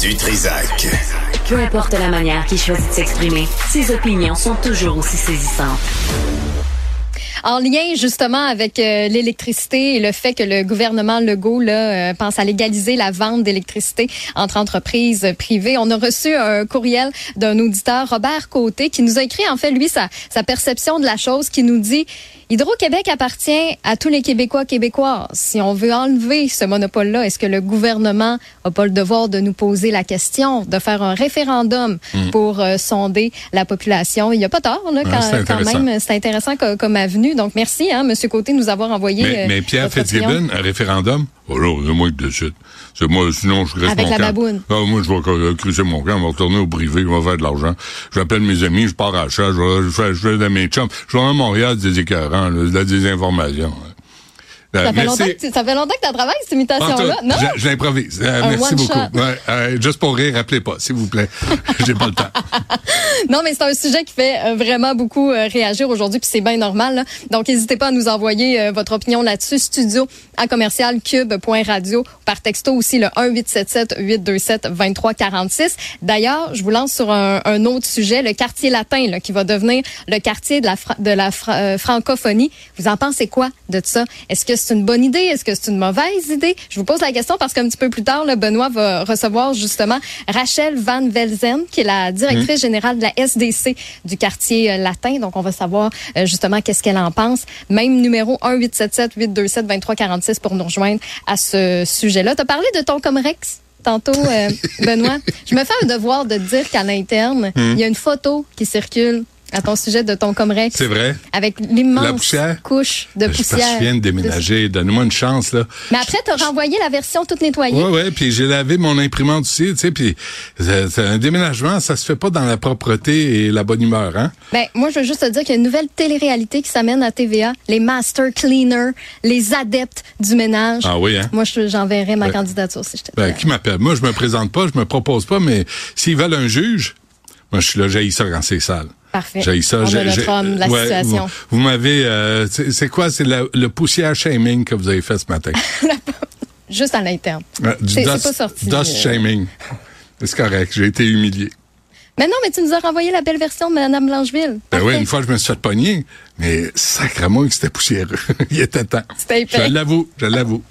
Du Trisac. Peu importe la manière qu'il choisit de s'exprimer, ses opinions sont toujours aussi saisissantes. En lien justement avec euh, l'électricité et le fait que le gouvernement Legault là, euh, pense à légaliser la vente d'électricité entre entreprises privées, on a reçu un courriel d'un auditeur, Robert Côté, qui nous a écrit en fait lui sa, sa perception de la chose, qui nous dit Hydro-Québec appartient à tous les Québécois québécois. Si on veut enlever ce monopole-là, est-ce que le gouvernement n'a pas le devoir de nous poser la question, de faire un référendum Hmm. pour euh, sonder la population? Il n'y a pas tort, là, quand, même. C'est intéressant co- comme avenue. Donc, merci, hein, M. Côté, de nous avoir envoyé. Mais, euh, mais Pierre. Fitzgibbon, un référendum, oh là, c'est moi qui décide. C'est moi, sinon je reste Avec mon la camp. baboune. Ah, moi, je vais euh, cruiser mon camp, je vais retourner au privé, je vais faire de l'argent. J'appelle mes amis, je pars à la chasse, je fais, je fais de mes chums. Je vais à Montréal des écœurants, là, de la désinformation. Euh, Ça fait, merci. longtemps que tu, ça fait longtemps que tu travailles, cette imitation-là. Non? L'improvise. Euh, merci beaucoup. Ouais, euh, juste pour rire, rappelez pas, s'il vous plaît. J'ai pas le temps. Non, mais c'est un sujet qui fait euh, vraiment beaucoup euh, réagir aujourd'hui, puis c'est bien normal. Donc, n'hésitez pas à nous envoyer euh, votre opinion là-dessus. Studio à commercial cube.radio par texto aussi le 1-877-827-2346. D'ailleurs, je vous lance sur un, autre sujet, le quartier latin, qui va devenir le quartier de la, francophonie. Vous en pensez quoi de ça? Est-ce que c'est une bonne idée? Est-ce que c'est une mauvaise idée? Je vous pose la question parce qu'un petit peu plus tard, là, Benoît va recevoir justement Rachel Van Velzen, qui est la directrice générale de la SDC du quartier euh, latin. Donc, on va savoir euh, justement qu'est-ce qu'elle en pense. Même numéro 1-877-827-2346 pour nous rejoindre à ce sujet-là. Tu as parlé de ton Comrex tantôt, euh, Benoît? Je me fais un devoir de dire qu'à l'interne, il y a une photo qui circule à ton sujet de ton Comrex. C'est vrai? Avec l'immense couche de que poussière. je viens de déménager. Donne-moi une chance, là. Mais après, tu as renvoyé la version toute nettoyée. Ouais, ouais, puis j'ai lavé mon imprimante aussi, tu sais, puis un déménagement, ça se fait pas dans la propreté et la bonne humeur, hein? Ben, moi, je veux juste te dire qu'il y a une nouvelle télé-réalité qui s'amène à TVA, les Master Cleaners, les adeptes du ménage. Ah oui, hein? Moi, je- j'enverrais ma Ben, candidature si je te Ben, qui m'appelle? Moi, je me présente pas, je me propose pas, mais s'ils veulent un juge, moi, je suis là, j'ai ça quand c'est sale. Parfait. J'ai ça. On notre homme de la ouais, situation. Vous, vous m'avez, euh, c'est quoi? C'est le poussière shaming que vous avez fait ce matin. Juste à l'interne. Du C'est- pas sorti, Dust euh. shaming. C'est correct, j'ai été humilié. Mais non, mais tu nous as renvoyé la belle version de Mme Blancheville. Ben oui, une fois, je me suis fait pogner, mais sacrément que c'était poussiéreux. Il était temps. C'était. Je l'avoue, je l'avoue.